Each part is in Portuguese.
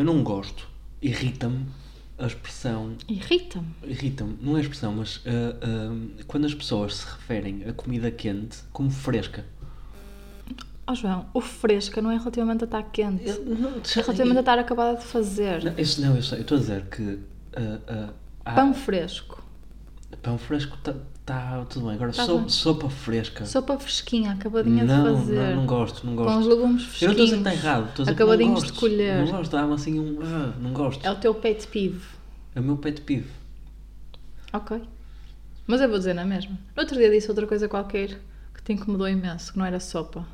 eu não gosto, irrita-me a expressão. Irrita-me. Irrita-me, não é a expressão, mas ah, ah, quando as pessoas se referem a comida quente como fresca. Ó João, o fresca não é relativamente a estar quente. Eu não, É relativamente a estar acabada de fazer. não, isso, não, eu sei, eu estou a dizer que ah, há- Pão fresco. pão fresco está tá tudo bem. Agora, Tá so- bem. sopa fresca. Sopa fresquinha, acabadinha não, de fazer. não, não gosto, não Com gosto. os legumes Eu não fresquinhos. estou a dizer que está errado, estou acabadinhos de gosto. colher. Não gosto, dá-me assim um. ah, não gosto. É o teu pet peeve. É o meu pet peeve. Ok. Mas eu vou dizer na mesma. No outro dia disse outra coisa qualquer que te incomodou imenso, que não era sopa.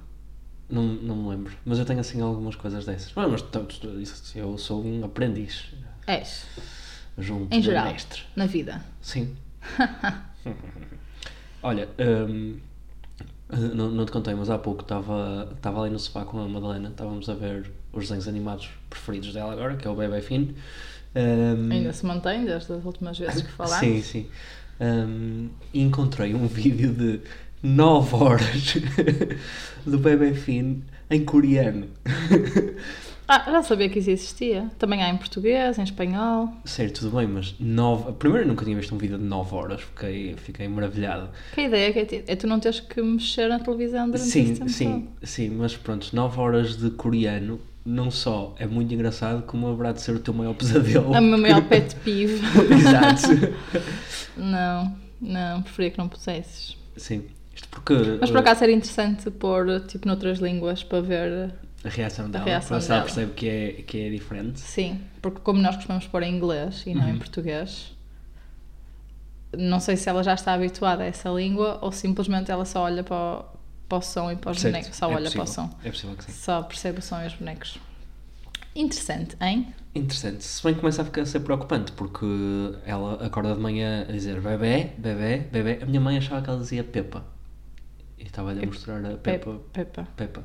Não, não me lembro. Mas eu tenho assim algumas coisas dessas. Mas isso- eu sou um aprendiz És. junto Em geral. mestre. Na vida. Sim. Olha, hum, não, não te contei, mas há pouco estava estava ali no sofá com a Madalena, estávamos a ver os desenhos animados preferidos dela agora, que é o Bebê Finn. Hum, Ainda se mantém desde as últimas vezes que falámos. Sim, sim. E encontrei um vídeo de 9 horas do Bebê Finn em coreano. Ah, já sabia que isso existia. Também há em português, em espanhol. Sério, tudo bem, mas 9. Primeiro, eu nunca tinha visto um vídeo de 9 horas, fiquei, fiquei maravilhado. Que a ideia é, que é, ti- é tu não teres que mexer na televisão durante esse Sim, tempo sim, sim, mas pronto, 9 horas de coreano não só é muito engraçado, como haverá de ser o teu maior pesadelo. todo. O meu maior pet peeve. Exato. não, não, preferia que não pusesses. Sim, isto porque Mas por uh, acaso era interessante pôr tipo noutras línguas para ver. A reação dela, reação para ver se ela dela. percebe que é, que é diferente. Sim, porque como nós costumamos pôr em inglês e Uhum. não em português, não sei se ela já está habituada a essa língua ou simplesmente ela só olha para o, para o som e para os Certo, bonecos. Só é olha para o possível, som. É possível que sim. Só percebe o som e os bonecos. Interessante, hein? Interessante. Se bem que começa a ficar a ser preocupante, porque ela acorda de manhã a dizer bebê, bebê, bebê. A minha mãe achava que ela dizia Pepa. E estava-lhe a mostrar a Pepa. Pepa. Pepa.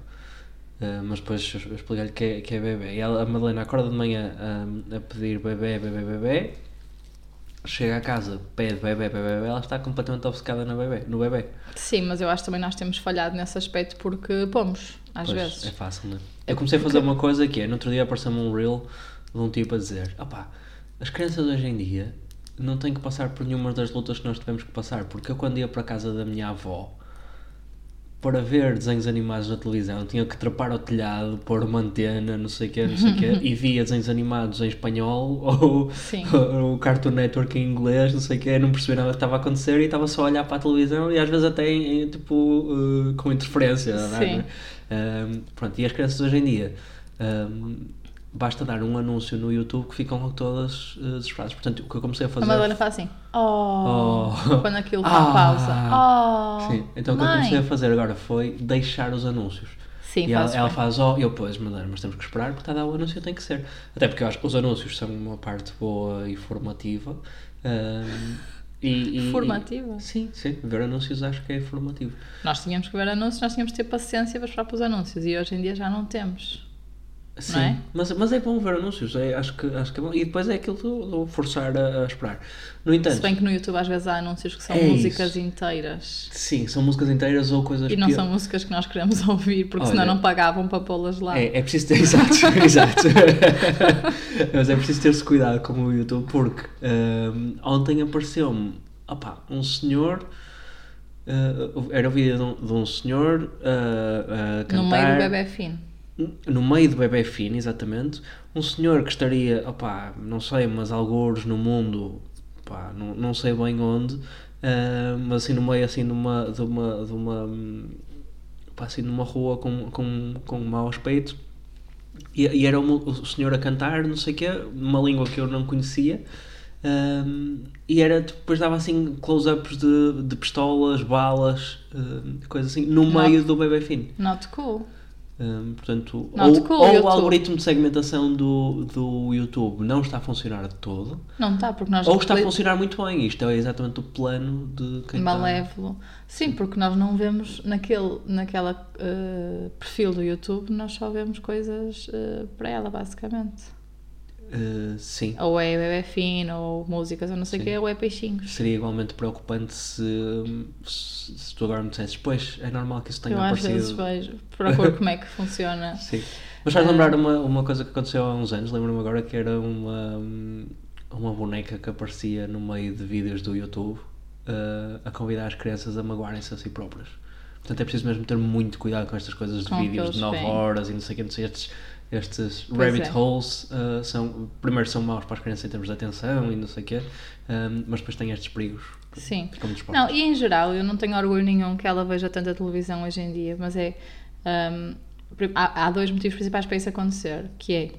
Ah, mas depois expliquei-lhe que, é- que é bebê. E ela, a Madalena acorda de manhã ah, a pedir bebê, bebê, bebê. Chega a casa, pede bebê, bebê, bebê. Ela está completamente obcecada no bebê. No bebê. Sim, mas eu acho que também nós temos falhado nesse aspecto porque pomos, às Pois, vezes. É fácil, não é? Eu comecei a fazer uma coisa que é, no outro dia apareceu-me um reel de um tipo a dizer: opá, as crianças hoje em dia não têm que passar por nenhuma das lutas que nós tivemos que passar, porque eu quando ia para a casa da minha avó para ver desenhos animados na televisão tinha que trepar ao telhado, pôr uma antena, não sei o quê, não sei o quê, e via desenhos animados em espanhol ou, ou o Cartoon Network em inglês, não sei o quê, não percebia nada que estava a acontecer e estava só a olhar para a televisão e às vezes até em, tipo eh, com interferência, não é? Sim. Um, pronto, e as crianças hoje em dia um, basta dar um anúncio no YouTube que ficam logo todas uh, desesperadas. Portanto, o que eu comecei a A fazer. Madalena faz assim, oh, Oh. quando aquilo está Ah. pausa. Oh, Sim, então o que eu mãe. comecei a fazer agora foi deixar os anúncios. Sim, e ela, ela faz, oh, eu pois, Madalena, mas temos que esperar porque está a dar o anúncio, tem que ser. Até porque eu acho que os anúncios são uma parte boa e formativa. um, e, e- Formativa? Sim, sim, ver anúncios acho que é formativo. Nós tínhamos que ver anúncios, nós tínhamos que ter paciência para esperar para os anúncios e hoje em dia já não temos. Sim, é? mas, mas é bom ver anúncios, é, acho, que, acho que é bom. E depois é aquilo do, do forçar a, a esperar. No entanto, Se bem que no YouTube às vezes há anúncios que são É músicas isso. inteiras sim, são músicas inteiras ou coisas e não pior- são músicas que nós queremos ouvir porque senão Olha, não pagavam para pô-las lá. É, é preciso ter, exato, exato. Mas é preciso ter-se cuidado com o YouTube porque hum, ontem apareceu-me um senhor. uh, era o vídeo de um, de um senhor uh, a cantar no meio do bebê fino. No meio do bebê fino, exatamente, um senhor que estaria, opá, não sei, mas algures no mundo, opá, não, não sei bem onde, ah, mas assim no meio assim de uma, de uma, hum, opá, assim numa rua com, com, com um mau aspecto, e, e era o, o senhor a cantar, não sei o quê, numa língua que eu não conhecia, um, e era depois dava assim close-ups de, de pistolas, balas, um, coisas assim, no Não. meio do bebê fino. Not cool. Hum, portanto, Not ou, cool, ou o algoritmo de segmentação do, do YouTube não está a funcionar de todo, Não está, porque nós ou está a funcionar muito bem. Isto é exatamente o plano de quem está... malévolo. Sim, porque nós não vemos naquele naquela eh, perfil do YouTube, nós só vemos coisas eh, para ela, basicamente. Uh, sim. Ou é bebê fino, ou músicas, ou não sei o que, ou é peixinhos. Seria igualmente preocupante se, se, se tu agora me dissesses, pois, é normal que isso tenha Eu às vezes aparecido. vejo, procuro como é que funciona. Sim. Mas faz lembrar uma, uma coisa que aconteceu há uns anos, lembro-me agora que era uma, uma boneca que aparecia no meio de vídeos do YouTube uh, a convidar as crianças a magoarem-se a si próprias. Portanto, é preciso mesmo ter muito cuidado com estas coisas de Com vídeos de 9 bem. horas e não sei o que, não sei, estes, estes Pois rabbit é. holes uh, são, primeiro são maus para as crianças em termos de atenção e não sei o quê, um, mas depois têm estes perigos. Sim. Não, e em geral, eu não tenho orgulho nenhum que ela veja tanta televisão hoje em dia, mas é. hum, prim- há, há dois motivos principais para isso acontecer, que é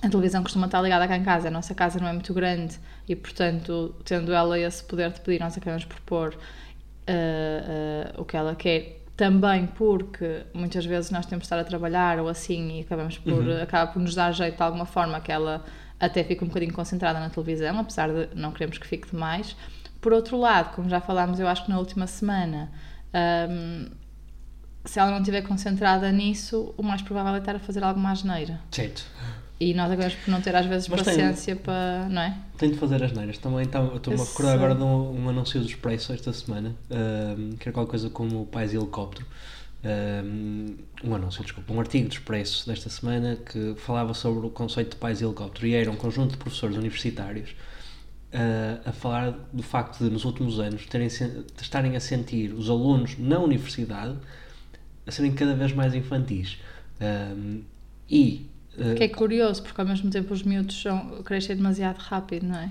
a televisão costuma estar ligada cá em casa, a nossa casa não é muito grande e, portanto, tendo ela esse poder de pedir, nós acabamos por pôr uh, uh, o que ela quer. Também porque muitas vezes nós temos de estar a trabalhar ou assim e acabamos por, acaba por nos dar jeito de alguma forma que ela até fica um bocadinho concentrada na televisão, apesar de não queremos que fique demais. Por outro lado, como já falámos, eu acho que na última semana, hum, se ela não estiver concentrada nisso, o mais provável é estar a fazer alguma asneira. Certo. E nós acabamos por não ter às vezes Mas paciência para. não é? Tenho de fazer as neiras. Também tá- estou-me a recordar agora de um, um anúncio do Expresso esta semana, um, que era qualquer coisa como Pais e Helicóptero. Um, um anúncio, desculpa, um artigo do Expresso desta semana que falava sobre o conceito de pais e helicóptero e era um conjunto de professores universitários uh, a falar do facto de, nos últimos anos, terem, estarem a sentir os alunos na universidade a serem cada vez mais infantis. Um, e. uh, Que é curioso, porque ao mesmo tempo os miúdos são, crescem demasiado rápido, não é?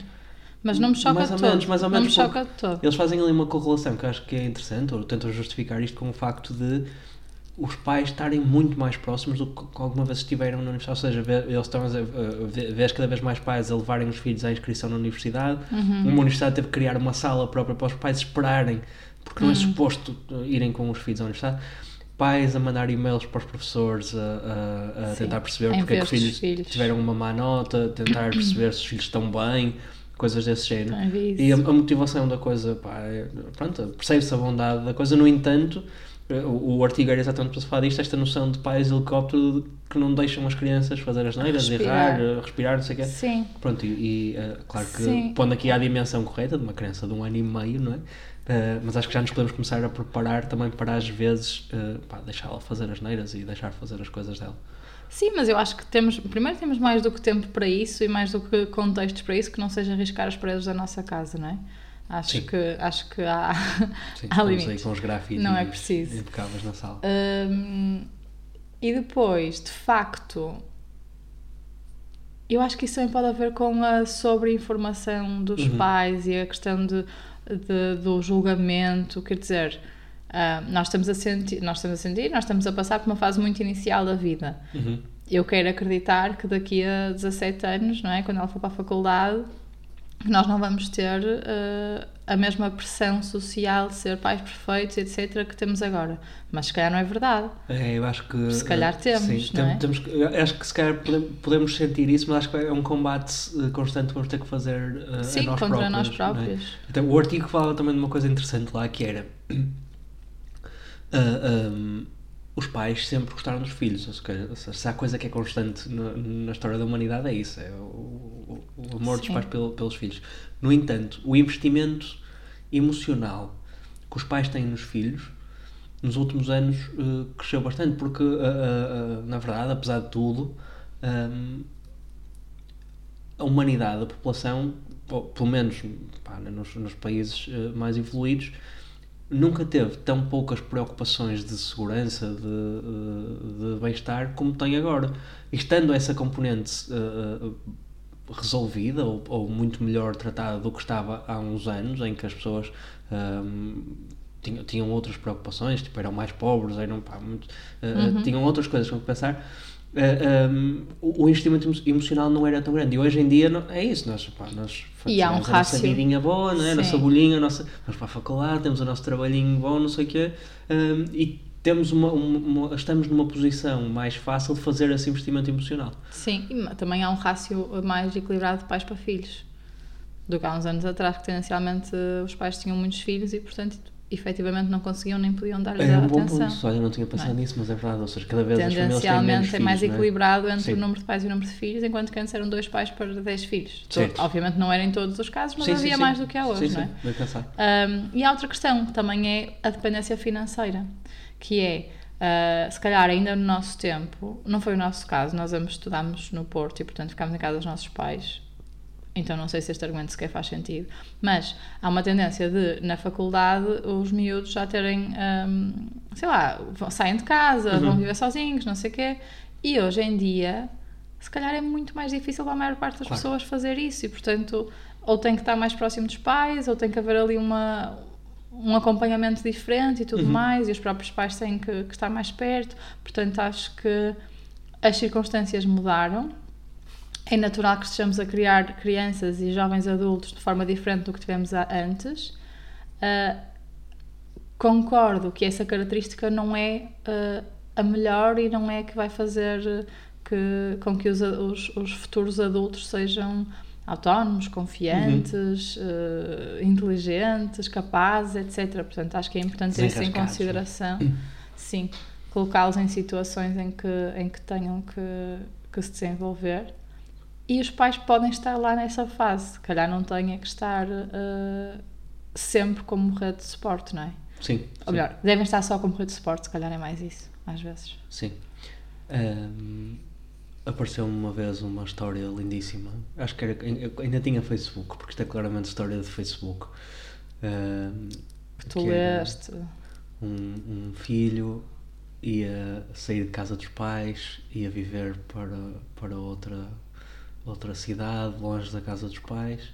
Mas não me choca Mais ou todo. menos, mais ou não me menos, choca todo. Eles fazem ali uma correlação que eu acho que é interessante, ou tentam justificar isto com o facto de os pais estarem muito mais próximos do que alguma vez estiveram na universidade. Ou seja, eles estão a vês cada vez mais pais a levarem os filhos à inscrição na universidade. Uhum. Uma universidade teve que criar uma sala própria para os pais esperarem, porque não Uhum. é suposto uh, irem com os filhos à universidade. Pais a mandar e-mails para os professores a, a- a tentar perceber porque é que os filhos, filhos. tiveram uma má nota, tentar perceber se os filhos estão bem, coisas desse género. E a, a motivação da coisa, pá, é, pronto, percebe-se a bondade da coisa, no entanto, o, o artigo era exatamente para se falar disto, esta noção de pais helicóptero que não deixam as crianças fazer as neiras, errar, respirar, não sei o quê. Sim, Pronto, e, e, eh, claro que Sim. pondo aqui a dimensão correta de uma criança de um ano e meio, não é? Eh, mas acho que já nos podemos começar a preparar também para às vezes eh, pá, deixá-la fazer as neiras e deixar fazer as coisas dela. Sim, mas eu acho que temos, primeiro temos mais do que tempo para isso e mais do que contextos para isso que não seja arriscar as paredes da nossa casa, não é? Acho Sim. que acho que há, Sim, há estamos aí limites. com os grafites Não é preciso. impecáveis na sala. Hum, e depois, de facto, eu acho que isso também pode haver com a sobre-informação dos Uhum. pais e a questão de, de- do julgamento. Quer dizer, ah, nós, estamos a sentir, nós estamos a sentir, nós estamos a passar por uma fase muito inicial da vida. Uhum. Eu quero acreditar que daqui a 17 anos, não é? quando ela for para a faculdade, nós não vamos ter eh, a mesma pressão social de ser pais perfeitos, etc., que temos agora. Mas se calhar não é verdade. É, eu acho que. Se calhar eh, temos, sim, não tem- é? temos acho que se calhar pode- podemos sentir isso, mas acho que é um combate eh, constante que vamos ter que fazer eh, Sim, a nós contra próprios. nós não é? próprios. Então, o artigo falava também de uma coisa interessante lá que era. ah, ahm, os pais sempre gostaram dos filhos, ou seja, se- há coisa que é constante na, na história da humanidade é isso, é o, o- amor dos Sim. pais pelo- pelos filhos. No entanto, o investimento emocional que os pais têm nos filhos nos últimos anos eh, cresceu bastante, porque ah, ah, na verdade, apesar de tudo, ahm, a humanidade, a população, ou pelo menos pá, nos, nos países mais evoluídos, nunca teve tão poucas preocupações de segurança, de, de bem-estar, como tem agora. E estando essa componente eh, resolvida, ou, ou muito melhor tratada do que estava há uns anos, em que as pessoas ahm, tinham, tinham outras preocupações, tipo, eram mais pobres, eram, pá, muito, eh, Uhum. tinham outras coisas que pensar. Eh, um, o investimento emo- emocional não era tão grande e hoje em dia não- é isso, nós, pá, nós E há um fazemos a nossa vidinha boa, não é? a nossa bolinha, a nossa, vamos para a faculdade, temos o nosso trabalhinho bom, não sei o quê, um, e temos uma, uma- uma- estamos numa posição mais fácil de fazer esse investimento emocional. Sim, e também há um rácio mais equilibrado de pais para filhos do que há uns anos atrás, que tendencialmente os pais tinham muitos filhos e, portanto, efetivamente não conseguiam nem podiam dar-lhes É um bom atenção. ponto, olha, não tinha pensado é? nisso, mas é verdade, ou seja, cada vez as famílias têm menos Tendencialmente é mais filhos, não equilibrado entre Sim. o número de pais e o número de filhos, enquanto que antes eram dois pais para 10 filhos. Certo. Obviamente não era em todos os casos, mas Sim, sim, havia sim. mais do que há hoje, sim, não é? Sim, bem pensado. Um, e há outra questão que também é a dependência financeira, que é Uh, se calhar ainda no nosso tempo, não foi o nosso caso, nós ambos estudámos no Porto e portanto ficámos em casa dos nossos pais, então não sei se este argumento sequer faz sentido, mas há uma tendência de, na faculdade, os miúdos já terem, um, sei lá, saem de casa, uhum. vão viver sozinhos, não sei o quê, e hoje em dia, se calhar é muito mais difícil para a maior parte das claro. pessoas fazer isso e portanto ou tem que estar mais próximo dos pais, ou tem que haver ali uma, um acompanhamento diferente e tudo uhum. mais, e os próprios pais têm que, que, estar mais perto. Portanto, acho que as circunstâncias mudaram. É natural que estejamos a criar crianças e jovens adultos de forma diferente do que tivemos antes. Uh, concordo que essa característica não é uh, a melhor e não é que vai fazer que, com que os, os, os futuros adultos sejam autónomos, confiantes, uhum. uh, inteligentes, capazes, etc. Portanto, acho que é importante ter isso em consideração. Sim, colocá-los em situações em que, em que tenham que, que se desenvolver. E os pais podem estar lá nessa fase. Se calhar não têm que estar uh, sempre como rede de suporte, não é? Sim. Ou melhor, sim. devem estar só como rede de suporte, se calhar é mais isso, às vezes. Sim. Um apareceu-me uma vez uma história lindíssima. Acho que era, ainda tinha Facebook, porque isto é claramente história de Facebook. Que tu leste. Um, um, filho ia sair de casa dos pais, ia viver para, para outra, outra cidade, longe da casa dos pais,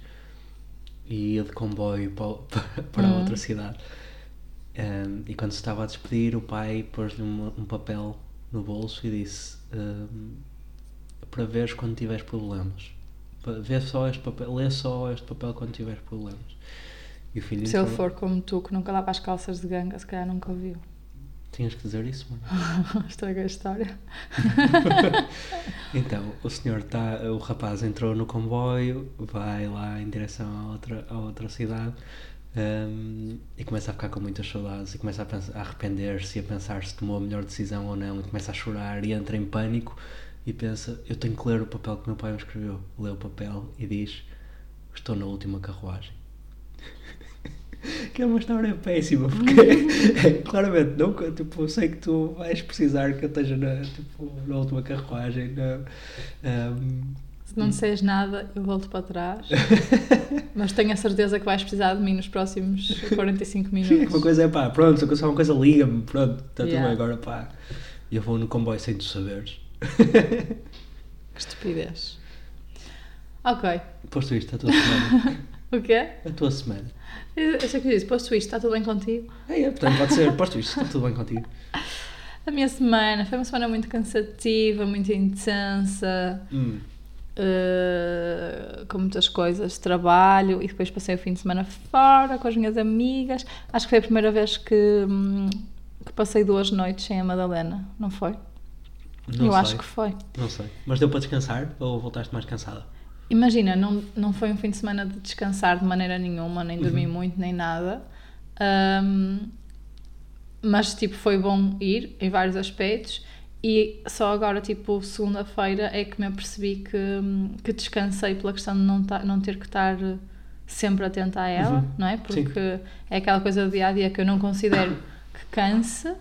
e ia de comboio para, para hum. outra cidade. Um, e quando se estava a despedir, o pai pôs-lhe um, um papel no bolso e disse: um, para veres quando tiveres problemas. Vê só este papel, lê só este papel quando tiveres problemas. Se ele for como tu, que nunca lava as calças de ganga, se calhar nunca ouviu. Tinhas que dizer isso, mano. Estraga a história. então, o senhor está, o rapaz entrou no comboio, vai lá em direção a outra, a outra cidade um, e começa a ficar com muitas saudades e começa a, a arrepender-se e a pensar se tomou a melhor decisão ou não e começa a chorar e entra em pânico e pensa: eu tenho que ler o papel que meu pai me escreveu. Lê o papel e diz: estou na última carruagem. que é uma história péssima, porque claramente não, tipo, sei que tu vais precisar que eu esteja na, tipo, na última carruagem. Na, um, se não disseres nada, eu volto para trás. Mas tenho a certeza que vais precisar de mim nos próximos 45 minutos. uma coisa é pá, pronto, se uma coisa liga-me, pronto, está yeah. tudo bem agora, pá. E eu vou no comboio sem tu saberes. que estupidez. Ok. Posto isto, a tua semana. O quê? A tua semana. Eu sei que disse, posto isto, está tudo bem contigo? É, é, portanto pode ser, posto isto, está tudo bem contigo. A minha semana foi uma semana muito cansativa, muito intensa. Hum. Uh, com muitas coisas, trabalho e depois passei o fim de semana fora com as minhas amigas. Acho que foi a primeira vez que, hum, que passei duas noites sem a Madalena, não foi? Não eu sei. acho que foi. Não sei. Mas deu para descansar ou voltaste mais cansada? Imagina, não, não foi um fim de semana de descansar de maneira nenhuma, nem dormi uhum. muito, nem nada. Um, mas, tipo, foi bom ir em vários aspectos. E só agora, tipo, segunda-feira é que me apercebi que, que descansei pela questão de não, não ter que estar sempre atenta a ela, uhum. não é? Porque Sim. é aquela coisa do dia a dia que eu não considero que canse,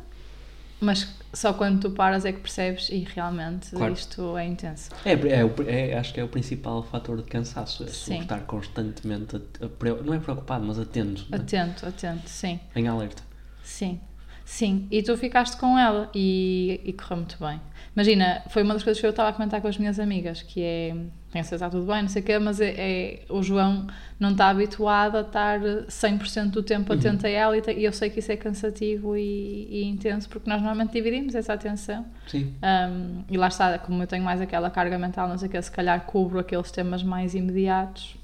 mas só quando tu paras é que percebes e realmente claro. isto é intenso. É, é, é, acho que é o principal fator de cansaço, é sim. estar constantemente, a, a, não é preocupado, mas atento. É? Atento, né? atento, sim. Em alerta. Sim, sim. E tu ficaste com ela e, e correu muito bem. Imagina, foi uma das coisas que eu estava a comentar com as minhas amigas, que é certeza está tudo bem, não sei o quê, mas é, é, o João não está habituado a estar 100% do tempo uhum. atento uhum. a ela e, e, eu sei que isso é cansativo e, e, intenso porque nós normalmente dividimos essa atenção. Sim. Um, e lá está, como eu tenho mais aquela carga mental, não sei o que, se calhar cubro aqueles temas mais imediatos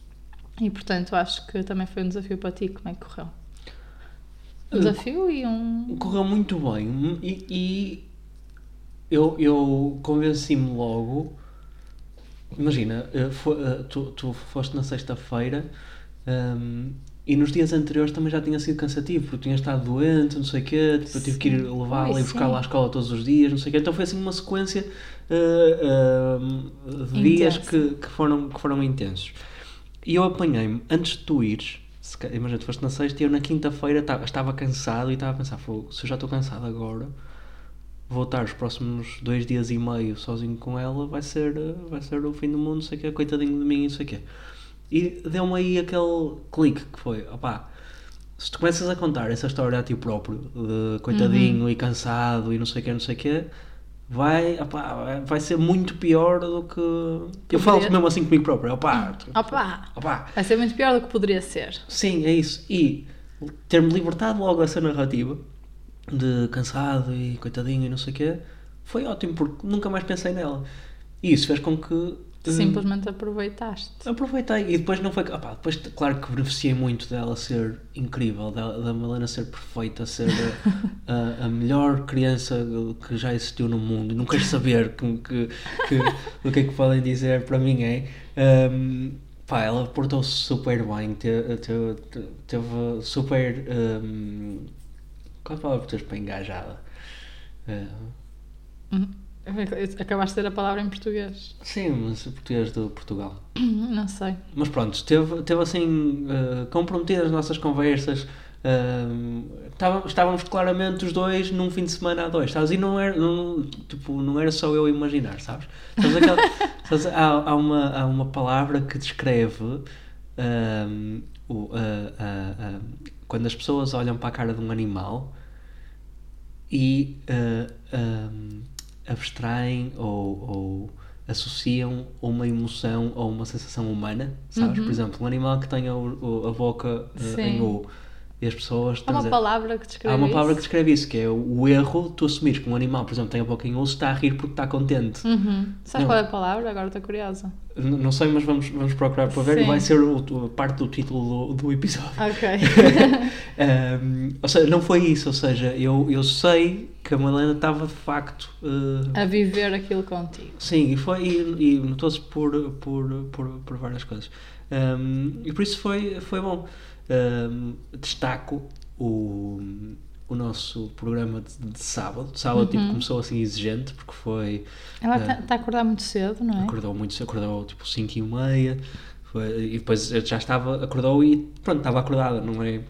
e portanto acho que também foi um desafio para ti. Como é que correu? Um desafio e um. Correu muito bem e, e eu, eu convenci-me logo imagina, eh, eh, tu, tu foste na sexta-feira um, e nos dias anteriores também já tinha sido cansativo, porque tinha estado doente, não sei o quê, tipo, eu tive que ir levá-la e buscar lá à escola todos os dias, não sei o quê. Então foi assim uma sequência uh, uh, de dias que, que, foram, que foram intensos. E eu apanhei-me, antes de tu ires, imagina, tu foste na sexta e eu na quinta-feira estava cansado e estava a pensar, se eu já estou cansado agora, vou estar os próximos dois dias e meio sozinho com ela, vai ser, vai ser o fim do mundo, não sei o quê, coitadinho de mim, não sei o quê. E deu-me aí aquele clique que foi, opá, se tu começas a contar essa história a ti próprio, de coitadinho e cansado e não sei o quê, não sei o quê, vai, opá, vai ser muito pior do que... Eu falo Poderia- mesmo assim comigo próprio, opá, Opa! opá, Vai ser muito pior do que poderia ser. Sim, é isso. E ter-me libertado logo dessa narrativa de cansado e coitadinho e não sei o quê foi ótimo porque nunca mais pensei nela. E isso fez com que. Hum, Simplesmente aproveitaste. Aproveitei e depois não foi. opá, depois, claro que beneficiei muito dela ser incrível, da, da Malena ser perfeita, ser a, a- a melhor criança que já existiu no mundo. Não quero saber que, que, que- o que é que podem dizer para mim é. hum, pá, ela portou-se super bem, teve, teve, teve super. hum, qual é a palavra que para engajada? Eh, Uhum. Acabaste de ter a palavra em português. sim, mas o português de Portugal. Não sei. Mas pronto, teve, teve assim eh, comprometidas as nossas conversas. ehm, estava- estávamos claramente os dois num fim de semana a dois, sabes? E não era, não, tipo, não era só eu imaginar, sabes? Sabes aquela- sabes, há, há, uma, há uma palavra que descreve o, a- quando as pessoas olham para a cara de um animal e eh, abstraem ou, ou associam uma emoção ou uma sensação humana, sabes? Por exemplo, um animal que tenha o- o- a boca eh, Sim. em U e as pessoas. Há uma dizer- palavra que descreve Há uma palavra que isso? descreve isso, que é o erro de tu assumires que um animal, por exemplo, tem a boca em U, está a rir porque está contente. Uhum. Sabes Não. qual é a palavra? Agora estou curiosa. N- Não sei, mas vamos, vamos procurar para ver e Sim. vai ser o, o- parte do título do, do episódio. Ok. Um, ou seja, não foi isso, ou seja, eu, eu sei que a Malena estava de facto. uh, a viver aquilo contigo. sim, e, foi, e, e notou-se por, por, por, por várias coisas. Um, e por isso foi, foi bom. Um, destaco o, o nosso programa de, de sábado. Sábado tipo, começou assim exigente, porque foi. Ela Ah. está a acordar muito cedo, não é? Acordou muito cedo, acordou tipo 5 e meia. Foi, e depois eu já estava, acordou e pronto, estava acordada, não é?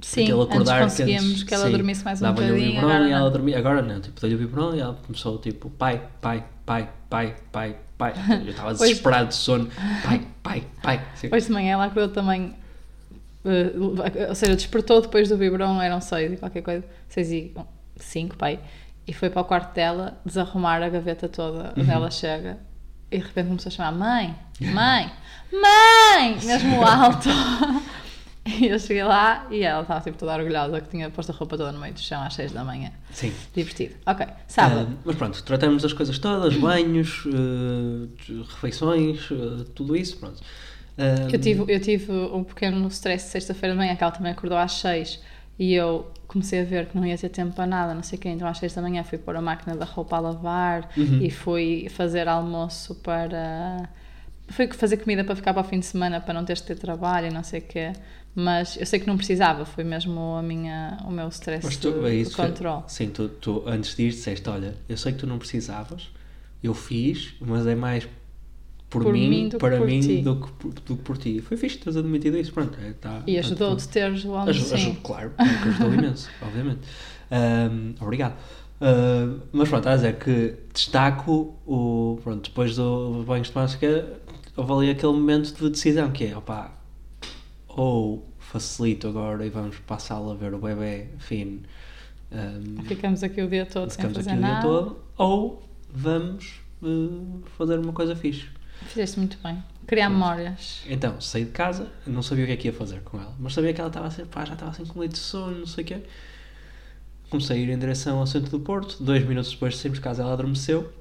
Sim, Aquele antes acordar conseguíamos antes, que ela sim, dormisse mais um dava-lhe o bocadinho. biberon Agora e ela dormia. Agora não, tipo, dei-lhe o biberon e ela começou tipo pai, pai, pai, pai, pai, pai. Eu estava desesperado de sono. Pai, pai, pai. Sim. Hoje de manhã ela acordou também. Eh, ou seja, despertou depois do biberon, eram seis e qualquer coisa, seis e cinco, pai, e foi para o quarto dela desarrumar a gaveta toda Uhum. ela chega e de repente começou a chamar mãe, mãe, mãe, mesmo alto. e eu cheguei lá e ela estava tipo toda orgulhosa que tinha posto a roupa toda no meio do chão às seis da manhã. Sim. Divertido. Ok, sábado. Ah, mas pronto, tratamos das coisas todas, banhos, eh, refeições, eh, tudo isso, pronto. Ah, Eu tive, eu tive um pequeno stress sexta-feira de manhã, que ela também acordou às 6 e eu comecei a ver que não ia ter tempo para nada, não sei o quê. Então às 6 da manhã fui pôr a máquina da roupa a lavar Uhum. e fui fazer almoço para. Fui fazer comida para ficar para o fim de semana para não teres de ter trabalho e não sei o quê. Mas eu sei que não precisava, foi mesmo a minha, o meu stress Mas tu, de, é isso, foi- controle. Sim, tu, tu antes ir disseste, olha, eu sei que tu não precisavas, eu fiz, mas é mais por, Por mim, mim para por mim ti. do que, por, do que por ti. Foi fixe teres admitido isso, pronto. É, tá, E tá ajudou-te teres o almoço. Ajuda, claro, porque ajudou imenso, obviamente. Ahm, obrigado. Ah, mas pronto, a dizer que destaco o. Pronto, depois do banho de houve ali aquele momento de decisão que é, opá, ou facilito agora e vamos para a sala ver o bebê fino. ahm, Ficamos aqui o dia todo sem fazer aqui o dia nada. todo, ou vamos eh, fazer uma coisa fixe. Fizeste muito bem. Criar memórias. Então, saí de casa, não sabia o que é que ia fazer com ela, mas sabia que ela estava assim, pá, já estava assim com leite de sono, não sei o quê. Comecei a ir em direção ao centro do Porto, dois minutos depois de sairmos de casa ela adormeceu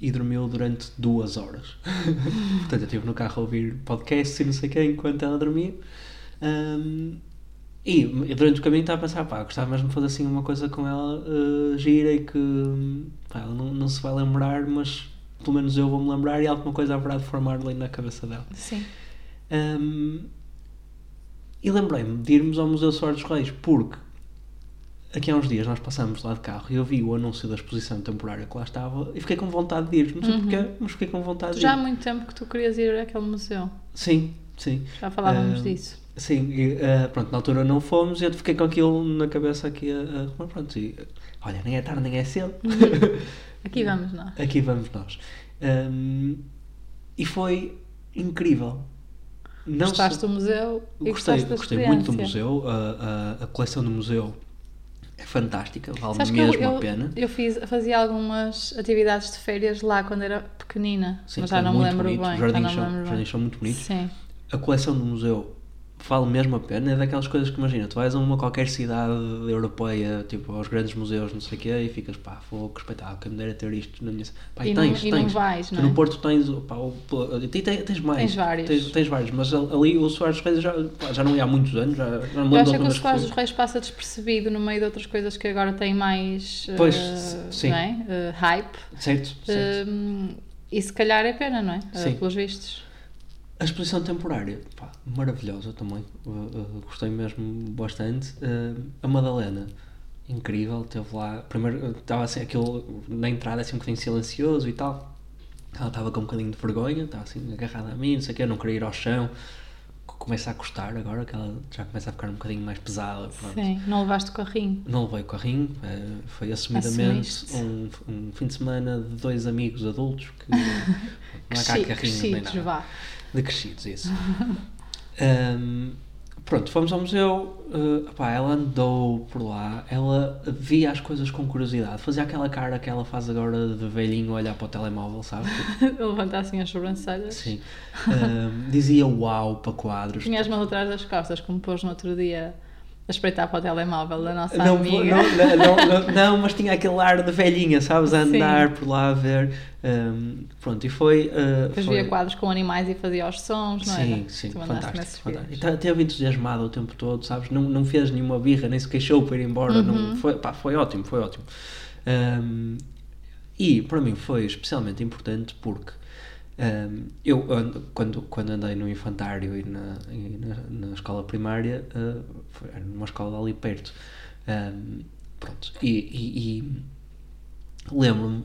e dormiu durante duas horas. Portanto, eu estive no carro a ouvir podcasts e não sei o quê enquanto ela dormia. Ahm, e durante o caminho estava a pensar, pá, gostava mesmo de fazer assim uma coisa com ela eh, gira e que pá, ela não, não se vai lembrar, mas pelo menos eu vou-me lembrar e alguma coisa haverá de formar ali na cabeça dela. Sim. Um, e lembrei-me de irmos ao Museu Soares dos Reis, porque aqui há uns dias nós passámos lá de carro e eu vi o anúncio da exposição temporária que lá estava e fiquei com vontade de ir. Não sei porquê, mas fiquei com vontade Tu de já há ir. muito tempo que tu querias ir àquele museu. Sim, sim. Já falávamos Ah, disso. Sim, e, eh, pronto, na altura não fomos e eu fiquei com aquilo na cabeça aqui a, arrumar, pronto, e, olha, nem é tarde nem é cedo, Aqui vamos nós. aqui vamos nós. Ahm, e foi incrível. Não Gostaste do museu gostei, gostei muito do museu, a, a, a coleção do museu é fantástica, vale Sabes mesmo eu, a pena. eu fiz, fazia algumas atividades de férias lá quando era pequenina, Sim, mas já não me lembro bonito, bem. Os já não me lembro os bem. jardins são muito bonitos. Sim, A coleção do museu vale mesmo a pena, é daquelas coisas que imagina, tu vais a uma qualquer cidade europeia, tipo aos grandes museus, não sei o quê, e ficas, pá, vou que espetáculo, quem me dera ter isto na minha. Pá, e, E não- tens, e não tens. vais, Tu não é? no Porto tens, pá, o- tens, tens mais. Tens vários. Tens, tens vários, mas ali o Soares dos Reis já, pá, já não ia há muitos anos, já, já não Eu acho que o Soares dos Reis passa despercebido no meio de outras coisas que agora têm mais Pois, eh, sim. é? Eh, hype. Certo, certo. Hum, e se calhar é pena, não é? Eh, Sim. pelos vistos. A exposição temporária, pá, maravilhosa também, uh, uh, gostei mesmo bastante. Uh, a Madalena, incrível, teve lá. Primeiro, estava assim, aquilo na entrada assim um bocadinho silencioso e tal. Ela estava com um bocadinho de vergonha, estava assim agarrada a mim, não sei o quê, não queria ir ao chão. Começa a custar agora, que ela já começa a ficar um bocadinho mais pesada. Pronto. Sim, não levaste o carrinho. Não levei o carrinho, foi assumidamente um, um fim de semana de dois amigos adultos que não há cá carrinhos nem nada. vá. De crescidos, isso. Ahm, pronto, fomos ao museu. ah, pá, ela andou por lá, ela via as coisas com curiosidade, fazia aquela cara que ela faz agora de velhinho olhar para o telemóvel, sabe? Levantar assim as sobrancelhas. Sim. Ahm, dizia uau para quadros. Tinha as mãos atrás das costas, como pôs no outro dia a espreitar para o telemóvel da nossa Não, amiga. não, não, não, mas tinha aquele ar de velhinha, sabes? A Sim. andar por lá a ver. Ahm, pronto, e foi. ah, Depois foi... via quadros com animais e fazia os sons, não Sim, era? sim, Tu fantástico. fantástico. E Teve entusiasmado o tempo todo, sabes? Não, não fez nenhuma birra, nem se queixou para ir embora. Uhum. Não, foi, pá, foi ótimo, foi ótimo. Ahm, e para mim foi especialmente importante porque ahm, eu, ando- quando, quando andei no infantário e na, e na, na escola primária, ah, foi, numa escola ali perto. Ahm, pronto, e, e- e lembro-me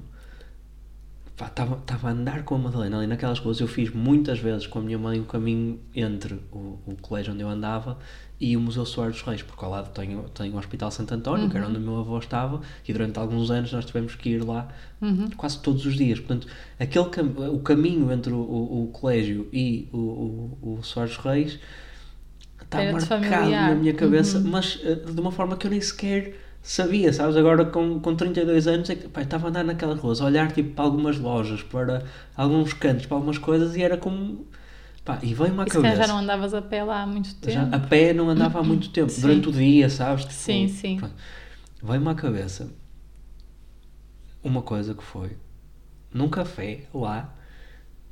estava a andar com a Madalena ali naquelas coisas. Eu fiz muitas vezes com a minha mãe o caminho entre o, o colégio onde eu andava e o Museu Soares dos Reis, porque ao lado tenho, tenho o Hospital Santo António, que era onde o meu avô estava, e durante alguns anos nós tivemos que ir lá Uhum. quase todos os dias. Portanto, aquele cam o caminho entre o, o, o colégio e o, o, o Soares dos Reis está Era-te marcado familiar. na minha cabeça, Uhum. mas eh, de uma forma que eu nem sequer sabia, sabes? Agora com, com 32 anos, é que, pá, estava a andar naquelas ruas, a olhar tipo, para algumas lojas, para alguns cantos, para algumas coisas e era como. Pá, e veio-me à E cabeça. já não andavas a pé lá há muito tempo. Já a pé não andava há muito tempo, Sim. durante o dia, sabes? Tipo, Sim, sim. Veio-me à cabeça uma coisa que foi num café lá.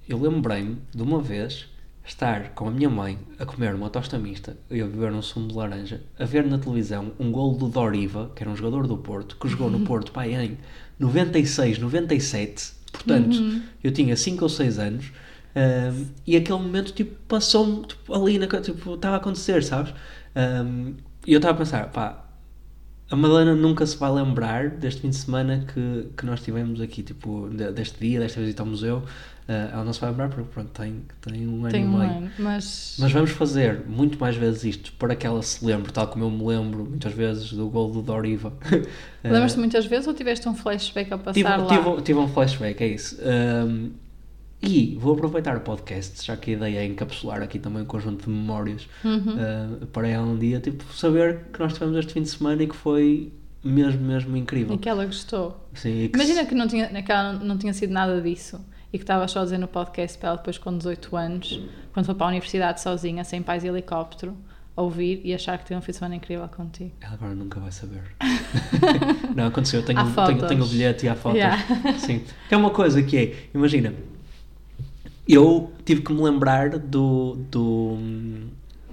Eu lembrei-me de uma vez estar com a minha mãe a comer uma tosta mista e a beber um sumo de laranja, a ver na televisão um gol do Doriva, que era um jogador do Porto, que jogou no Porto pai, em 96, 97. Portanto, Uhum. eu tinha 5 ou 6 anos. Um, e aquele momento tipo, passou-me tipo, ali, na, tipo, estava a acontecer, sabes? Um, e eu estava a pensar, pá, a Madalena nunca se vai lembrar deste fim de semana que, que nós tivemos aqui, tipo, de- deste dia, desta visita ao museu. Uh, ela não se vai lembrar porque, pronto, tem, tem um ano Tem e um meio. ano, mas... Mas vamos fazer muito mais vezes isto para que ela se lembre, tal como eu me lembro muitas vezes do gol do Doriva. Lembras-te muitas vezes ou tiveste um flashback a passar tive, lá? tive, tive um flashback, é isso. Um, e vou aproveitar o podcast, já que a ideia é encapsular aqui também um conjunto de memórias Uhum. uh, para ela um dia, tipo, saber que nós tivemos este fim de semana e que foi mesmo, mesmo incrível. E que ela gostou. Sim, que Imagina se- que não tinha, que ela não, tinha sido nada disso e que estava só a dizer no podcast para ela depois com 18 anos, quando foi para a universidade sozinha, sem pais e helicóptero, ouvir e achar que teve um fim de semana incrível contigo. Ela agora nunca vai saber. não, aconteceu. Tenho, Há tenho, fotos. tenho o bilhete e há fotos. Yeah. Sim. Que é uma coisa que é, imagina, eu tive que me lembrar do, do,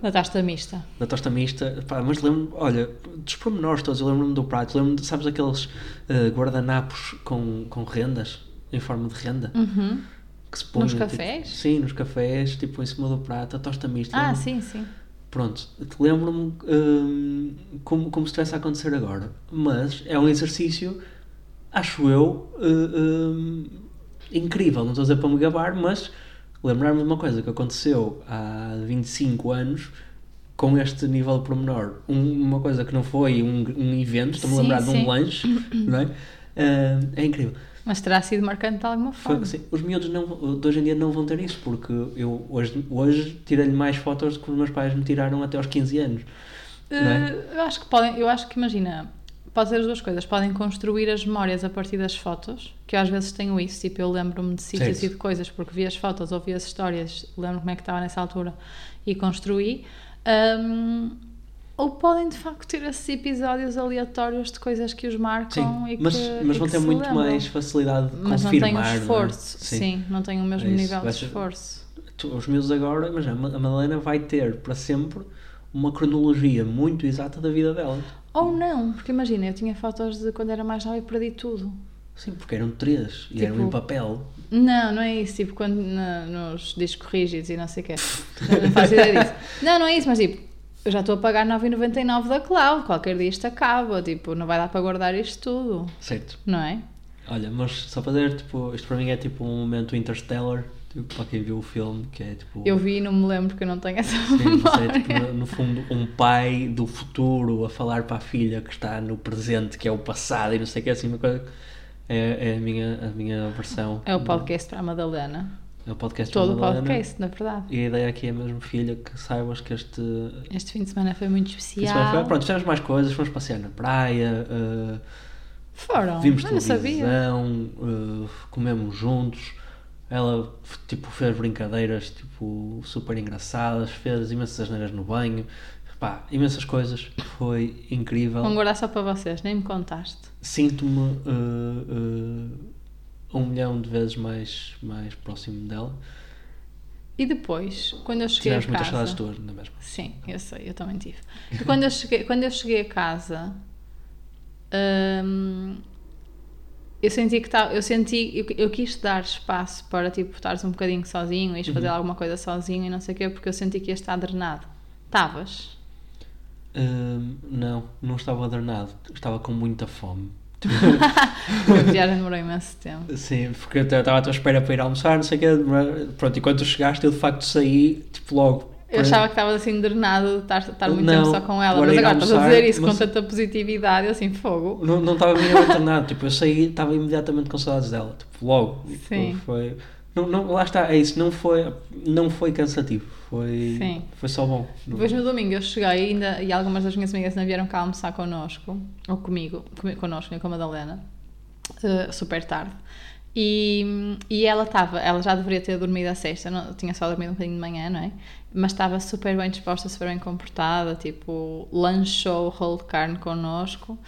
Da tasta mista. da tosta mista, pá, mas lembro, olha, dos pormenores todos, eu lembro-me do prato, lembro-me, sabes, aqueles eh, guardanapos com, com rendas, em forma de renda, Uhum. que se põem, Nos tipo, cafés? sim, nos cafés, tipo, em cima do prato, a tosta mista. Ah, lembro-me- sim, sim. Pronto, lembro-me hum, como, como se estivesse a acontecer agora. Mas é um exercício, acho eu, uh, hum, incrível. Não estou a dizer para me gabar, mas lembrar-me de uma coisa que aconteceu há 25 anos com este nível de pormenor. Um, uma coisa que não foi um, um evento, estou-me a Sim, lembrar de sim. um lanche, não é? Ah, é incrível. Mas terá sido marcante de alguma Foi, forma. assim, os miúdos não, de hoje em dia não vão ter isso, porque eu hoje, hoje tirei-lhe mais fotos do que os meus pais me tiraram até aos 15 anos. não é? Eh, eu acho que podem, eu acho que imagina, pode ser as duas coisas. Podem construir as memórias a partir das fotos, que eu às vezes tenho isso, tipo, eu lembro-me de sítios e de coisas, porque vi as fotos ou vi as histórias, lembro como é que estava nessa altura e construí. Ahm, ou podem de facto ter esses episódios aleatórios de coisas que os marcam e mas, que. mas e vão ter muito lembram. mais facilidade de Mas não tem confirmar. o não é? esforço, sim. não tem o mesmo É nível de esforço. Tu- Os miúdos agora, mas a Ma- a Madalena vai ter para sempre uma cronologia muito exata da vida dela. Ou não, porque imagina, eu tinha fotos de quando era mais nova e perdi tudo. Sim, porque eram três e Tipo- eram em papel. Não, não é isso. Tipo, quando na- nos discos rígidos e não sei o quê. Não faço ideia disso. Não, não é isso, mas tipo, eu já estou a pagar 9,99 da Cloud. Qualquer dia isto acaba. Tipo, não vai dar para guardar isto tudo. Certo. Não é? Olha, mas só para dizer, tipo, isto para mim é tipo um momento interstellar, tipo, para quem viu o filme, que é tipo. Eu vi e não me lembro que eu não tenho essa Sim, mas é memória. tipo, no, no fundo, um pai do futuro a falar para a filha que está no presente, que é o passado e não sei o que, assim, uma coisa. É, é a, minha, a minha versão. É o podcast para a Madalena. É o podcast Todo o podcast, na verdade. E a ideia aqui é mesmo, filha, que saibas que este. Este fim de semana foi muito especial. Pronto, fizemos mais coisas, fomos passear na praia, uh, Foram. vimos eu não sabia. televisão, uh, comemos juntos. Ela tipo, fez brincadeiras tipo, super engraçadas, fez imensas asneiras no banho, pá, imensas coisas. Foi incrível. Vamos guardar só para vocês, nem me contaste. Sinto-me uh, uh, um milhão de vezes mais, mais próximo dela. E depois, quando eu cheguei Tivemos a muitas casa... saudades tuas, não é mesmo? Sim, eu sei, eu também tive. E quando eu cheguei, quando eu cheguei a casa, hum, eu senti que tá, eu senti, eu, eu quis dar espaço para tipo estares um bocadinho sozinho, ires fazer alguma coisa sozinho e não sei o quê, porque eu senti que ia estar drenado. Estavas? Uh, não, não estava adornado, estava com muita fome. A viagem demorou imenso tempo. Sim, porque eu estava à tua espera para ir almoçar, não sei o quê. Pronto, e quando tu chegaste, eu de facto saí, tipo, logo. Eu achava que estavas assim drenado de estar, estar muito Não, tempo só com ela, mas ir agora estás a dizer isso mas- com tanta positividade, assim, fogo. Não, não estava minimamente nada, tipo, eu saí, estava imediatamente com saudades dela, tipo, logo. Tipo, Sim. Foi, não, não, lá está, é isso, não foi, não foi cansativo, foi, Sim. foi só bom. Depois no domingo eu cheguei ainda, e algumas das minhas amigas ainda vieram cá almoçar connosco, ou comigo, comi- connosco com a Madalena, eh, super tarde. E, e ela estava, ela já deveria ter dormido a sexta, não, tinha só dormido um bocadinho de manhã, não é? Mas estava super bem disposta, super bem comportada, tipo, lanchou rolo de carne connosco.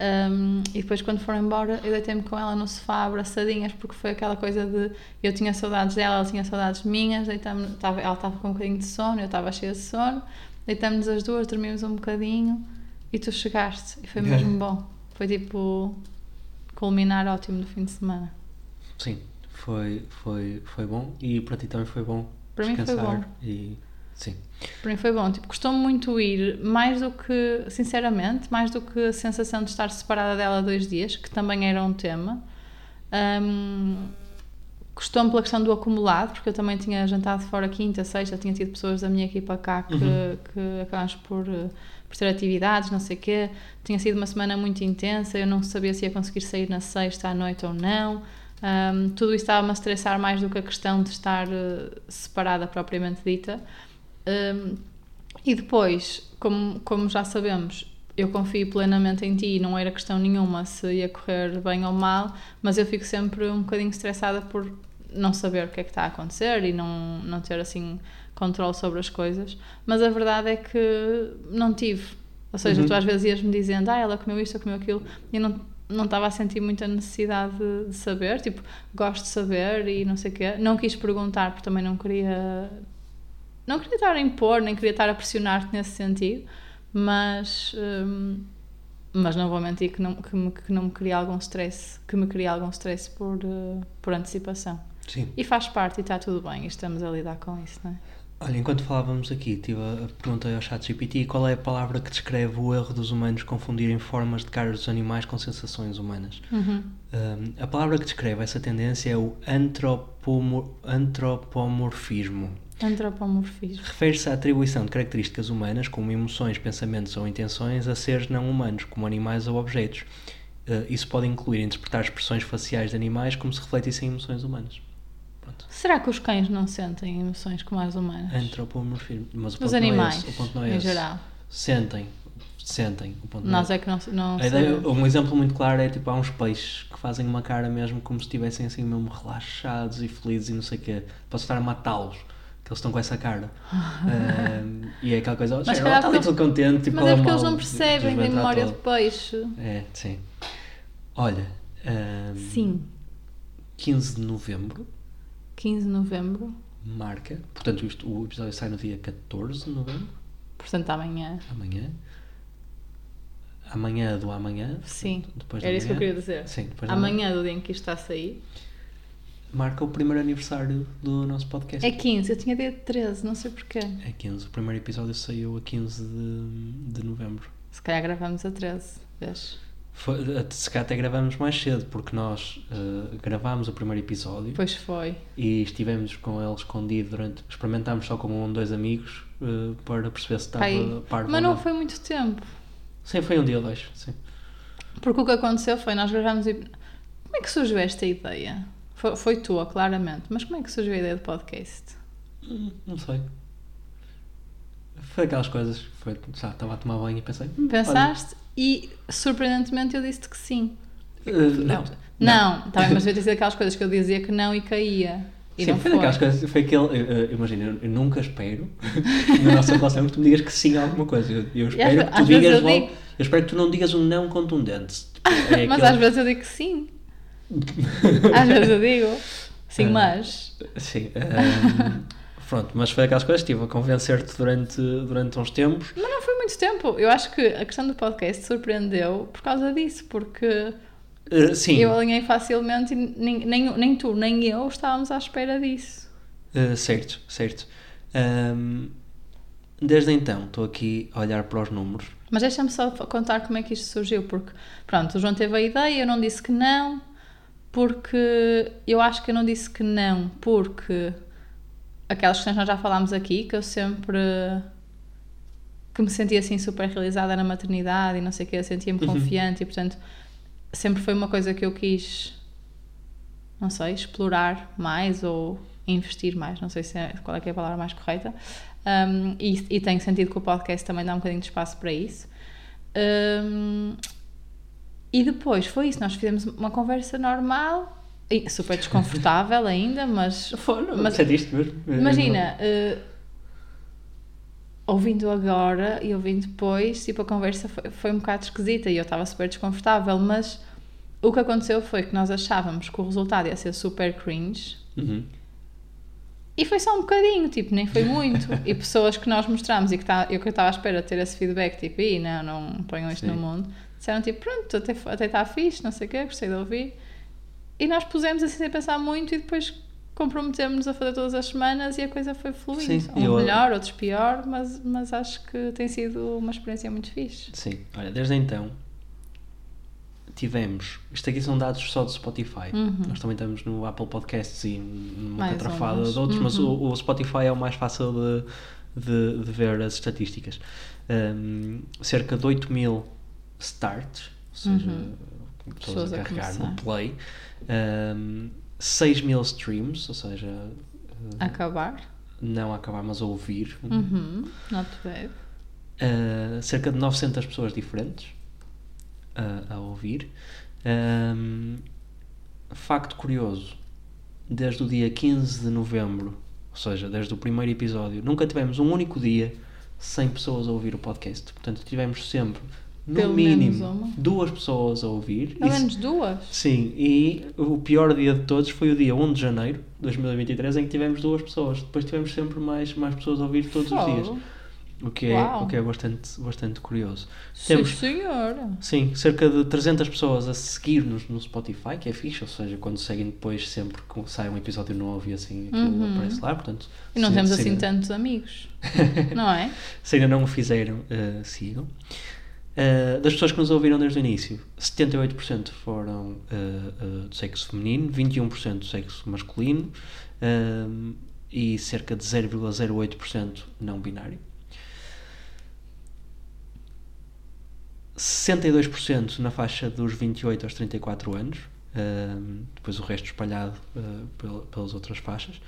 Um, e depois quando foram embora eu deitei-me com ela no sofá abraçadinhas porque foi aquela coisa de eu tinha saudades dela, ela tinha saudades minhas deitamos, tava, ela estava com um bocadinho de sono, eu estava cheia de sono deitámos as duas, dormimos um bocadinho e tu chegaste e foi mesmo bom foi tipo culminar ótimo do fim de semana Sim, foi, foi, foi bom e para ti também foi bom Para mim foi descansar bom. e sim. Para mim foi bom. Tipo, costumo muito ir, mais do que, sinceramente, mais do que a sensação de estar separada dela dois dias, que também era um tema. Um, costumo pela questão do acumulado, porque eu também tinha jantado fora quinta, sexta, tinha tido pessoas da minha equipa cá que, que acabamos por, eh, por ter atividades, não sei o quê. Tinha sido uma semana muito intensa, eu não sabia se ia conseguir sair na sexta à noite ou não. Um, tudo isso estava-me a estressar mais do que a questão de estar eh, separada propriamente dita. Um, e depois, como, como já sabemos, eu confio plenamente em ti e não era questão nenhuma se ia correr bem ou mal, mas eu fico sempre um bocadinho estressada por não saber o que é que está a acontecer e não, não ter assim controle sobre as coisas. Mas a verdade é que não tive. Ou seja, Uhum. tu às vezes ias-me dizendo, ah, ela comeu isto, ou comeu aquilo, e eu não, não estava a sentir muita necessidade de, de saber. Tipo, gosto de saber e não sei o quê. Não quis perguntar porque também não queria não queria estar a impor, nem queria estar a pressionar-te nesse sentido, mas, hum, mas não vou mentir que não, que, me, que não me cria algum stress, que me cria algum stress por, eh, por antecipação. Sim. E faz parte e está tudo bem, e estamos a lidar com isso, não é? Olha, enquanto falávamos aqui, tive a, perguntei ao ChatGPT qual é a palavra que descreve o erro dos humanos confundirem formas de caras dos animais com sensações humanas. Uhum. Um, a palavra que descreve essa tendência é o antropomor- antropomorfismo. Antropomorfismo. Refere-se à atribuição de características humanas, como emoções, pensamentos ou intenções, a seres não humanos, como animais ou objetos. Uh, isso pode incluir interpretar expressões faciais de animais como se refletissem em emoções humanas. Pronto. Será que os cães não sentem emoções como as humanas? Antropomorfismo. Mas o ponto Os não é animais, esse. O ponto não é em esse. geral. Sentem. Sentem. O ponto Nós não é que não, não A ideia- um exemplo muito claro é tipo há uns peixes que fazem uma cara mesmo como se estivessem assim mesmo relaxados e felizes e não sei o quê. Posso estar a matá-los, que eles estão com essa cara. E é aquela coisa, Mas mas ela calhar está ali todo contente, tipo, Mas é ela porque eles não percebem, desventra memória de todo. peixe. É, sim. Olha, Sim. 15 de novembro, 15 de novembro. marca, portanto isto, o episódio sai no dia 14 de novembro, Portanto, amanhã. amanhã. Amanhã do amanhã. Sim. Depois de Era isso que eu queria dizer. Sim, depois de Amanhã do dia em que isto está a sair. marca o primeiro aniversário do nosso podcast. É 15, eu tinha dia 13, não sei porquê. É 15. O primeiro episódio saiu a 15 de, de novembro. Se calhar gravamos a 13, vês? Foi, se calhar até gravamos mais cedo, porque nós eh, gravámos o primeiro episódio Pois foi. e estivemos com ele escondido durante. Experimentámos só com um dois amigos eh, para perceber se estava parvo Mas ou não foi muito tempo. Sim, foi um dia ou dois. Sim. Porque o que aconteceu foi, nós gravámos e... Como é que surgiu esta ideia? Foi, foi tua, claramente. Mas como é que surgiu a ideia do podcast? Hum, Não sei. Foi aquelas coisas. Foi, estava a tomar banho e pensei. hum, Pensaste e, surpreendentemente, eu disse que sim. eh, não. Não, tá bem, mas devia ter sido aquelas coisas que eu dizia que não e caía. E Sim, não foi daquelas coisas, foi aquele, eu, eu- imagina, eu, nunca espero na nossa relação que tu me digas que sim a alguma coisa. Eu, eu espero às que tu digas logo, digo- eu espero que tu não digas um não contundente. Tipo, é Mas aquele- às vezes eu digo que sim. Às vezes eu digo. Sim, Ah. mas. Sim, pronto, mas foi aquelas coisas, estive a convencer-te durante, durante uns tempos. Mas não foi muito tempo. Eu acho que a questão do podcast surpreendeu por causa disso, porque Eh, sim, eu alinhei facilmente e nem, nem, nem tu nem eu estávamos à espera disso. eh, certo, certo. Ehm, desde então estou aqui a olhar para os números. Mas deixa-me só contar como é que isto surgiu, porque pronto, o João teve a ideia, eu não disse que não, porque eu acho que eu não disse que não, porque aquelas questões que nós já falámos aqui, que eu sempre que me sentia assim super realizada na maternidade e não sei o que, eu sentia-me Uhum. confiante e portanto sempre foi uma coisa que eu quis, não sei, explorar mais ou investir mais, não sei se é, qual é, que é a palavra mais correta. Um, e, e tenho sentido que o podcast também dá um bocadinho de espaço para isso. Um, e depois foi isso, nós fizemos uma conversa normal, super desconfortável ainda, mas Mas, Mas- sentiste mesmo? Eh, imagina, uh, ouvindo agora e ouvindo depois, tipo, a conversa foi, foi um bocado esquisita e eu estava super desconfortável, mas o que aconteceu foi que nós achávamos que o resultado ia ser super cringe Uhum. e foi só um bocadinho, tipo, nem foi muito. e pessoas que nós mostramos e que tá, eu que estava à espera de ter esse feedback, tipo, Ih, não, não ponham isto Sim. no mundo, disseram tipo, pronto, até até está fixe, não sei o quê, gostei de ouvir. E nós pusemos assim sem pensar muito e depois comprometemos-nos a fazer todas as semanas e a coisa foi fluindo. Sim, Uns eu- melhor, outros pior, mas, mas acho que tem sido uma experiência muito fixe. Sim, olha, desde então tivemos. Isto aqui são dados só do Spotify. Uhum. Nós também estamos no Apple Podcasts e numa catrafada uns. de outros, mas Uhum. o, o Spotify é o mais fácil de, de, de ver as estatísticas. Um, cerca de 8 mil starts, ou seja, Uhum. pessoas, Pessoas a a carregar no começar. play. Um, 6 mil streams, ou seja, uh, Acabar. não a acabar, mas a ouvir. Uhum. Not bad. Uh, cerca de 900 pessoas diferentes uh, a ouvir. Um, facto curioso: desde o dia 15 de novembro, ou seja, desde o primeiro episódio, nunca tivemos um único dia sem pessoas a ouvir o podcast. Portanto, tivemos sempre, no Pelo mínimo, duas pessoas a ouvir. Pelo menos duas. Sim, e o pior dia de todos foi o dia 1 de janeiro de 2023, em que tivemos duas pessoas. Depois tivemos sempre mais, mais pessoas a ouvir todos os dias. Fogo. o que é, Uau. o que é bastante, bastante curioso. Sim, Temos- senhora. Sim, cerca de 300 pessoas a seguir-nos no Spotify, que é fixe, ou seja, quando seguem depois sempre que sai um episódio novo e assim aquilo Uhum. aparece lá, portanto... E não se- temos se assim ainda- tantos amigos. não é? Se ainda não o fizeram, eh, sigam. Eh, das pessoas que nos ouviram desde o início, 78% foram eh, eh, do sexo feminino, 21% do sexo masculino e cerca de 0,08% não binário. 62% na faixa dos 28 aos 34 anos, depois o resto espalhado pel- pelas outras faixas.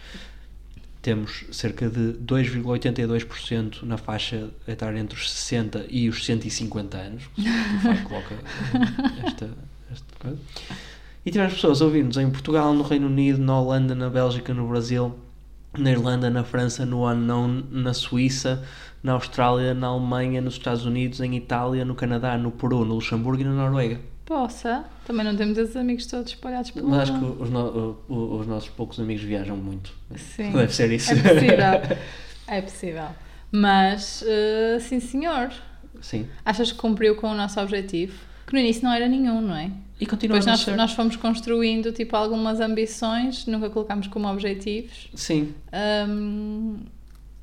Temos cerca de 2,82% na faixa etária entre os 60 e os 150 anos. Spotify coloca eh, esta, esta coisa. E tivemos pessoas a ouvir-nos em Portugal, no Reino Unido, na Holanda, na Bélgica, no Brasil, na Irlanda, na França, no Unknown, na Suíça, na Austrália, na Alemanha, nos Estados Unidos, em Itália, no Canadá, no Peru, no Luxemburgo e na Noruega. Possa. Também não temos esses amigos todos espalhados pelo Mas acho que os, no- os nossos poucos amigos viajam muito. Sim. Deve ser isso. É possível. É possível. Mas, eh, sim senhor. Sim. Achas que cumpriu com o nosso objetivo? Que no início não era nenhum, não é? E continua Depois a nós, ser. nós fomos construindo tipo algumas ambições, nunca colocámos como objetivos. Sim, Ahm,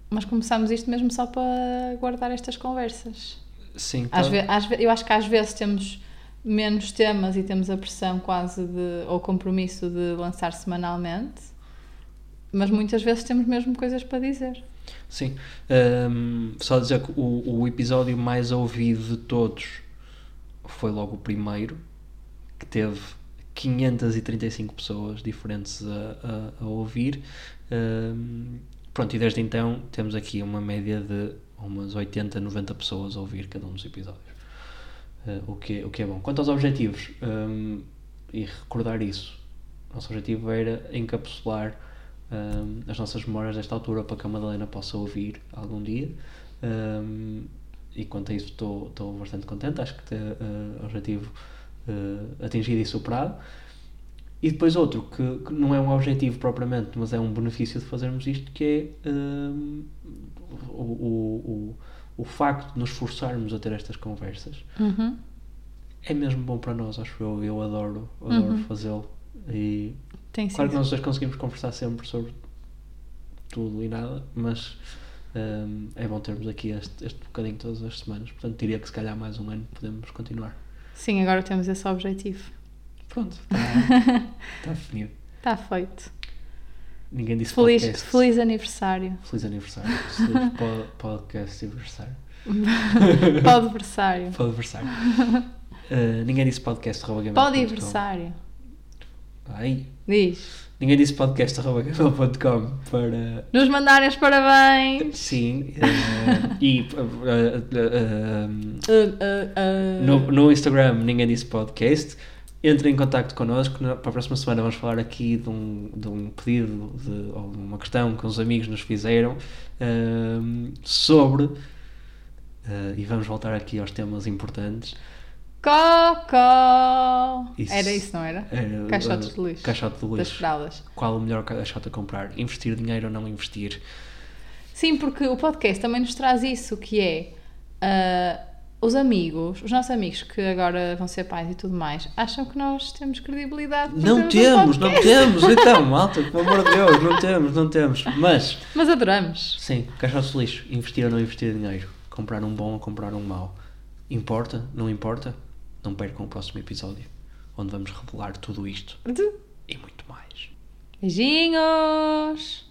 mas começámos isto mesmo só para guardar estas conversas. sim. Às tá- ve- às ve- eu acho que às vezes temos menos temas e temos a pressão quase de, ou compromisso de lançar semanalmente, mas muitas vezes temos mesmo coisas para dizer. Sim. Ahm, só dizer que o, o episódio mais ouvido de todos foi logo o primeiro, que teve 535 pessoas diferentes a, a- a ouvir. Ahm, pronto, e desde então temos aqui uma média de umas 80, 90 pessoas a ouvir cada um dos episódios. Ah, o, que, é- o que é bom. Quanto aos objetivos, ahm, e recordar isso, nosso objetivo era encapsular ahm, as nossas memórias desta altura para que a Madalena possa ouvir algum dia. Ahm, e quanto a isso estou, bastante contente, acho que uh, o objetivo uh, atingido e superado. E depois outro, que, que não é um objetivo propriamente, mas é um benefício de fazermos isto, que é ahm, o, o, o, facto de nos esforçarmos a ter estas conversas. Uhum. É mesmo bom para nós, acho eu. Eu adoro, adoro Uhum. fazê-lo. E Tem Claro que nós dois conseguimos conversar sempre sobre tudo e nada, mas hum, é bom termos aqui este, este bocadinho todas as semanas. Portanto, diria que se calhar mais um ano podemos continuar. Sim, agora temos esse objetivo. Pronto, está está definido. Está feito. Ninguém disse Feliz, podcast. feliz aniversário. Feliz aniversário. Feliz po- podcast aniversário. Pode aniversário. Uh, ninguém disse podcast arroba aniversário. Ai, Diz. ninguém disse podcast arroba para Nos mandarem os parabéns. Sim, eh, e eh, eh, eh, Uh, uh, uh. no, no Instagram ninguém disse podcast. Entrem em contato connosco. Para a próxima semana vamos falar aqui de um, de um pedido de, ou de uma questão que uns amigos nos fizeram ehm, sobre. eh, e vamos voltar aqui aos temas importantes. Cocó. Isso. Era isso, não era? Era, Caixotes eh, de lixo. Caixote de Das lixo. fraldas. Qual o melhor caixote a comprar? Investir dinheiro ou não investir? Sim, porque o podcast também nos traz isso, que é ah, os amigos, os nossos amigos que agora vão ser pais e tudo mais, acham que nós temos credibilidade. Não um temos, não temos, então, malta, pelo amor de Deus, não temos, não temos. Mas, Mas adoramos. sim, caixote de lixo, investir ou não investir dinheiro, comprar um bom ou comprar um mau. Importa? Não importa? Não percam o próximo episódio, onde vamos revelar tudo isto e muito mais. Beijinhos!